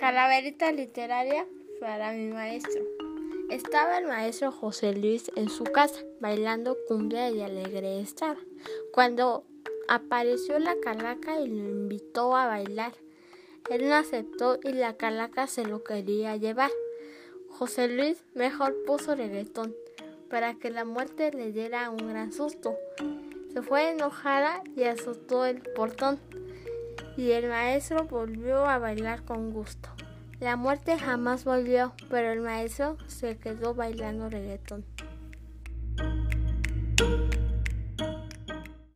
Calaverita literaria para mi maestro. Estaba el maestro José Luis en su casa, bailando cumbia y alegre estaba, cuando apareció la calaca y lo invitó a bailar. Él no aceptó y la calaca se lo quería llevar. José Luis mejor puso reggaetón para que la muerte le diera un gran susto. Se fue enojada y azotó el portón y el maestro volvió a bailar con gusto. La muerte jamás volvió, pero el maestro se quedó bailando reggaetón.